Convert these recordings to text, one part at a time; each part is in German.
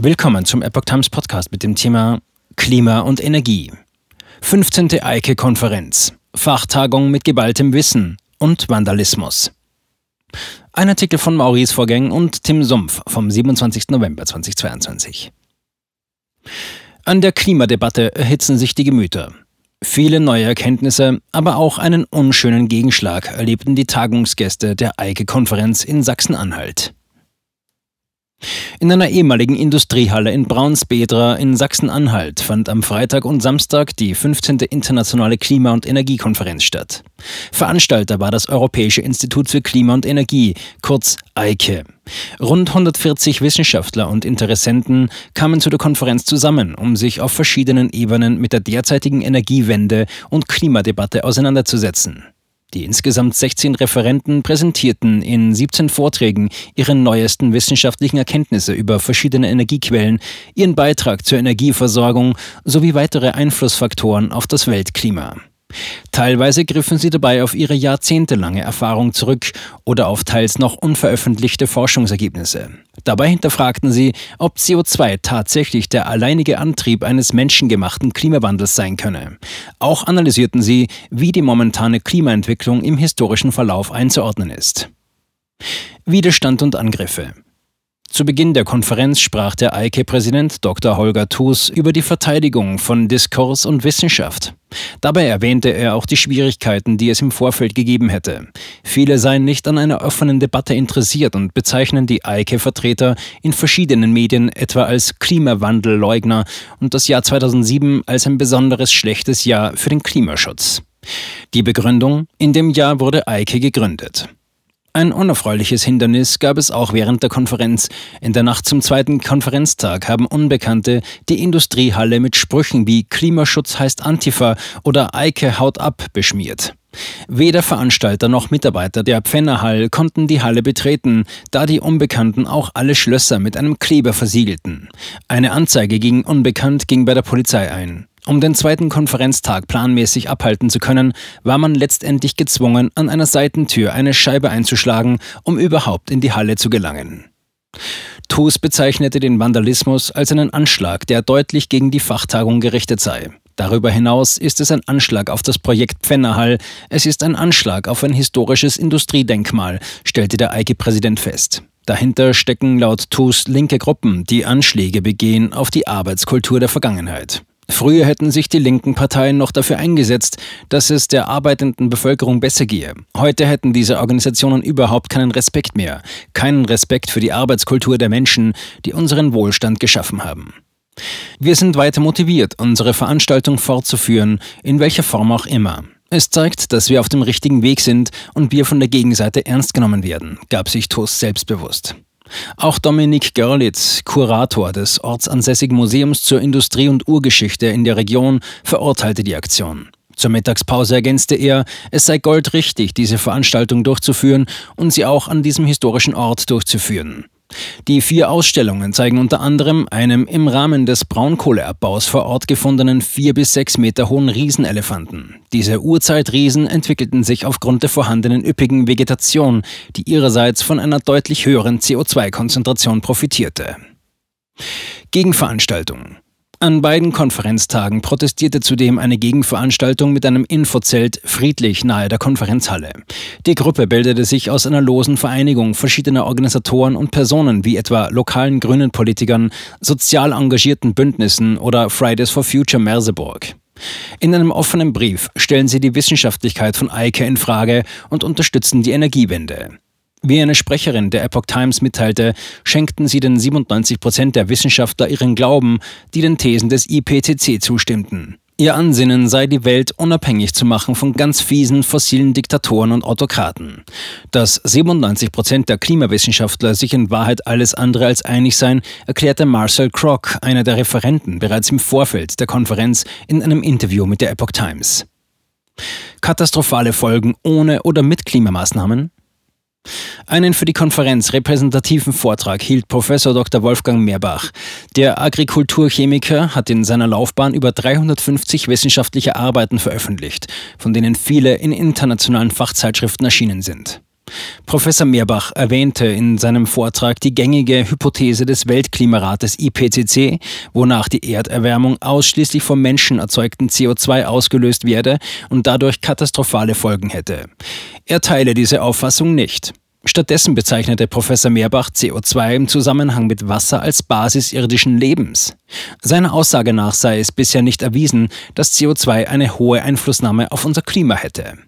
Willkommen zum Epoch Times Podcast mit dem Thema Klima und Energie. 15. EIKE-Konferenz. Fachtagung mit geballtem Wissen und Vandalismus. Ein Artikel von Maurice Vorgäng und Tim Sumpf vom 27. November 2022. An der Klimadebatte erhitzen sich die Gemüter. Viele neue Erkenntnisse, aber auch einen unschönen Gegenschlag erlebten die Tagungsgäste der EIKE-Konferenz in Sachsen-Anhalt. In einer ehemaligen Industriehalle in Braunsbedra in Sachsen-Anhalt fand am Freitag und Samstag die 15. Internationale Klima- und Energiekonferenz statt. Veranstalter war das Europäische Institut für Klima und Energie, kurz EIKE. Rund 140 Wissenschaftler und Interessenten kamen zu der Konferenz zusammen, um sich auf verschiedenen Ebenen mit der derzeitigen Energiewende und Klimadebatte auseinanderzusetzen. Die insgesamt 16 Referenten präsentierten in 17 Vorträgen ihre neuesten wissenschaftlichen Erkenntnisse über verschiedene Energiequellen, ihren Beitrag zur Energieversorgung sowie weitere Einflussfaktoren auf das Weltklima. Teilweise griffen sie dabei auf ihre jahrzehntelange Erfahrung zurück oder auf teils noch unveröffentlichte Forschungsergebnisse. Dabei hinterfragten sie, ob CO2 tatsächlich der alleinige Antrieb eines menschengemachten Klimawandels sein könne. Auch analysierten sie, wie die momentane Klimaentwicklung im historischen Verlauf einzuordnen ist. Widerstand und Angriffe. Zu Beginn der Konferenz sprach der EIKE-Präsident Dr. Holger Thus über die Verteidigung von Diskurs und Wissenschaft. Dabei erwähnte er auch die Schwierigkeiten, die es im Vorfeld gegeben hätte. Viele seien nicht an einer offenen Debatte interessiert und bezeichnen die EIKE-Vertreter in verschiedenen Medien etwa als Klimawandelleugner und das Jahr 2007 als ein besonderes schlechtes Jahr für den Klimaschutz. Die Begründung, in dem Jahr wurde EIKE gegründet. Ein unerfreuliches Hindernis gab es auch während der Konferenz. In der Nacht zum zweiten Konferenztag haben Unbekannte die Industriehalle mit Sprüchen wie Klimaschutz heißt Antifa oder Eike haut ab beschmiert. Weder Veranstalter noch Mitarbeiter der Pfennerhall konnten die Halle betreten, da die Unbekannten auch alle Schlösser mit einem Kleber versiegelten. Eine Anzeige gegen Unbekannt ging bei der Polizei ein. Um den zweiten Konferenztag planmäßig abhalten zu können, war man letztendlich gezwungen, an einer Seitentür eine Scheibe einzuschlagen, um überhaupt in die Halle zu gelangen. TUS bezeichnete den Vandalismus als einen Anschlag, der deutlich gegen die Fachtagung gerichtet sei. Darüber hinaus ist es ein Anschlag auf das Projekt Pfennerhall, es ist ein Anschlag auf ein historisches Industriedenkmal, stellte der EIGE-Präsident fest. Dahinter stecken laut TUS linke Gruppen, die Anschläge begehen auf die Arbeitskultur der Vergangenheit. Früher hätten sich die linken Parteien noch dafür eingesetzt, dass es der arbeitenden Bevölkerung besser gehe. Heute hätten diese Organisationen überhaupt keinen Respekt mehr, keinen Respekt für die Arbeitskultur der Menschen, die unseren Wohlstand geschaffen haben. Wir sind weiter motiviert, unsere Veranstaltung fortzuführen, in welcher Form auch immer. Es zeigt, dass wir auf dem richtigen Weg sind und wir von der Gegenseite ernst genommen werden, gab sich TOS selbstbewusst. Auch Dominik Görlitz, Kurator des ortsansässigen Museums zur Industrie- und Urgeschichte in der Region, verurteilte die Aktion. Zur Mittagspause ergänzte er, es sei goldrichtig, diese Veranstaltung durchzuführen und sie auch an diesem historischen Ort durchzuführen. Die vier Ausstellungen zeigen unter anderem einem im Rahmen des Braunkohleabbaus vor Ort gefundenen vier bis sechs Meter hohen Riesenelefanten. Diese Urzeitriesen entwickelten sich aufgrund der vorhandenen üppigen Vegetation, die ihrerseits von einer deutlich höheren CO2-Konzentration profitierte. Gegenveranstaltung an beiden Konferenztagen protestierte zudem eine Gegenveranstaltung mit einem Infozelt friedlich nahe der Konferenzhalle. Die Gruppe bildete sich aus einer losen Vereinigung verschiedener Organisatoren und Personen wie etwa lokalen grünen Politikern, sozial engagierten Bündnissen oder Fridays for Future Merseburg. In einem offenen Brief stellen sie die Wissenschaftlichkeit von Eike in Frage und unterstützen die Energiewende. Wie eine Sprecherin der Epoch Times mitteilte, schenkten sie den 97 Prozent der Wissenschaftler ihren Glauben, die den Thesen des IPCC zustimmten. Ihr Ansinnen sei, die Welt unabhängig zu machen von ganz fiesen fossilen Diktatoren und Autokraten. Dass 97 Prozent der Klimawissenschaftler sich in Wahrheit alles andere als einig seien, erklärte Marcel Kroc, einer der Referenten, bereits im Vorfeld der Konferenz in einem Interview mit der Epoch Times. Katastrophale Folgen ohne oder mit Klimamaßnahmen? Einen für die Konferenz repräsentativen Vortrag hielt Professor Dr. Wolfgang Mehrbach. Der Agrikulturchemiker hat in seiner Laufbahn über 350 wissenschaftliche Arbeiten veröffentlicht, von denen viele in internationalen Fachzeitschriften erschienen sind. Professor Meerbach erwähnte in seinem Vortrag die gängige Hypothese des Weltklimarates IPCC, wonach die Erderwärmung ausschließlich vom Menschen erzeugten CO2 ausgelöst werde und dadurch katastrophale Folgen hätte. Er teile diese Auffassung nicht. Stattdessen bezeichnete Professor Meerbach CO2 im Zusammenhang mit Wasser als Basis irdischen Lebens. Seiner Aussage nach sei es bisher nicht erwiesen, dass CO2 eine hohe Einflussnahme auf unser Klima hätte.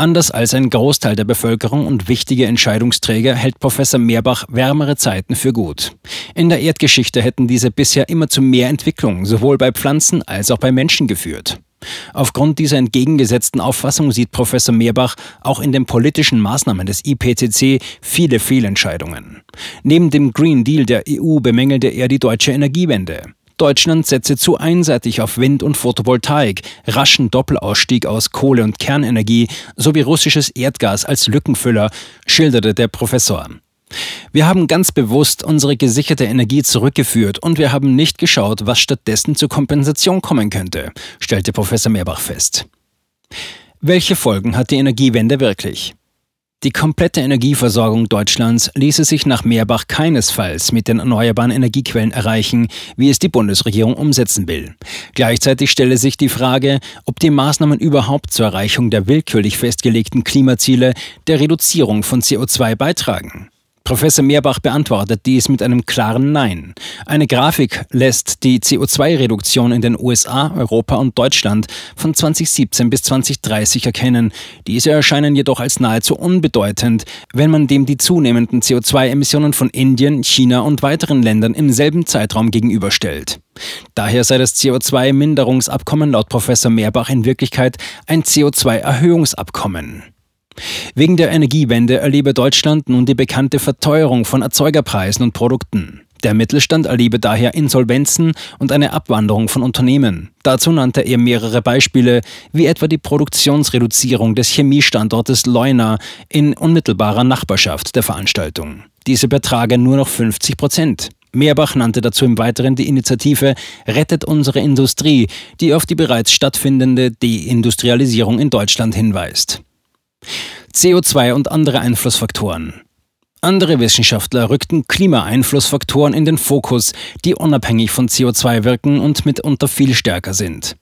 Anders als ein Großteil der Bevölkerung und wichtige Entscheidungsträger hält Professor Meerbach wärmere Zeiten für gut. In der Erdgeschichte hätten diese bisher immer zu mehr Entwicklung, sowohl bei Pflanzen als auch bei Menschen geführt. Aufgrund dieser entgegengesetzten Auffassung sieht Professor Meerbach auch in den politischen Maßnahmen des IPCC viele Fehlentscheidungen. Neben dem Green Deal der EU bemängelte er die deutsche Energiewende. Deutschland setze zu einseitig auf Wind- und Photovoltaik, raschen Doppelausstieg aus Kohle- und Kernenergie sowie russisches Erdgas als Lückenfüller, schilderte der Professor. Wir haben ganz bewusst unsere gesicherte Energie zurückgeführt und wir haben nicht geschaut, was stattdessen zur Kompensation kommen könnte, stellte Professor Mehrbach fest. Welche Folgen hat die Energiewende wirklich? Die komplette Energieversorgung Deutschlands ließe sich nach Meerbach keinesfalls mit den erneuerbaren Energiequellen erreichen, wie es die Bundesregierung umsetzen will. Gleichzeitig stelle sich die Frage, ob die Maßnahmen überhaupt zur Erreichung der willkürlich festgelegten Klimaziele der Reduzierung von CO2 beitragen. Professor Meerbach beantwortet dies mit einem klaren Nein. Eine Grafik lässt die CO2-Reduktion in den USA, Europa und Deutschland von 2017 bis 2030 erkennen. Diese erscheinen jedoch als nahezu unbedeutend, wenn man dem die zunehmenden CO2-Emissionen von Indien, China und weiteren Ländern im selben Zeitraum gegenüberstellt. Daher sei das CO2-Minderungsabkommen laut Professor Meerbach in Wirklichkeit ein CO2-Erhöhungsabkommen. Wegen der Energiewende erlebe Deutschland nun die bekannte Verteuerung von Erzeugerpreisen und Produkten. Der Mittelstand erlebe daher Insolvenzen und eine Abwanderung von Unternehmen. Dazu nannte er mehrere Beispiele, wie etwa die Produktionsreduzierung des Chemiestandortes Leuna in unmittelbarer Nachbarschaft der Veranstaltung. Diese betrage nur noch 50 Prozent. Meerbach nannte dazu im Weiteren die Initiative Rettet unsere Industrie, die auf die bereits stattfindende Deindustrialisierung in Deutschland hinweist. CO2 und andere Einflussfaktoren. Andere Wissenschaftler rückten Klimaeinflussfaktoren in den Fokus, die unabhängig von CO2 wirken und mitunter viel stärker sind.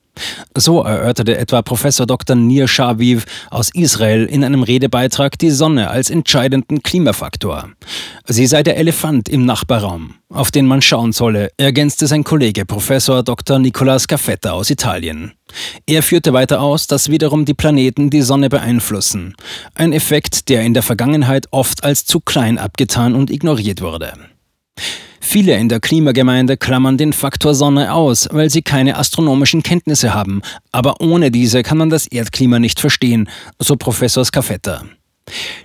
So erörterte etwa Professor Dr. Nir Shaviv aus Israel in einem Redebeitrag die Sonne als entscheidenden Klimafaktor. Sie sei der Elefant im Nachbarraum, auf den man schauen solle, ergänzte sein Kollege Professor Dr. Nicolas Caffetta aus Italien. Er führte weiter aus, dass wiederum die Planeten die Sonne beeinflussen. Ein Effekt, der in der Vergangenheit oft als zu klein abgetan und ignoriert wurde. Viele in der Klimagemeinde klammern den Faktor Sonne aus, weil sie keine astronomischen Kenntnisse haben. Aber ohne diese kann man das Erdklima nicht verstehen, so Professor Skafetta.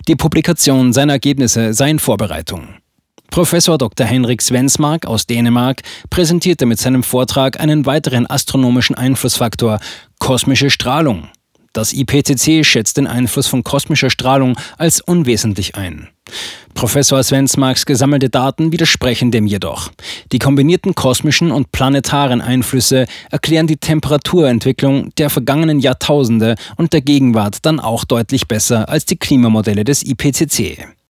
Die Publikation seiner Ergebnisse sei in Vorbereitung. Professor Dr. Henrik Svensmark aus Dänemark präsentierte mit seinem Vortrag einen weiteren astronomischen Einflussfaktor, kosmische Strahlung. Das IPCC schätzt den Einfluss von kosmischer Strahlung als unwesentlich ein. Professor Svensmarks gesammelte Daten widersprechen dem jedoch. Die kombinierten kosmischen und planetaren Einflüsse erklären die Temperaturentwicklung der vergangenen Jahrtausende und der Gegenwart dann auch deutlich besser als die Klimamodelle des IPCC.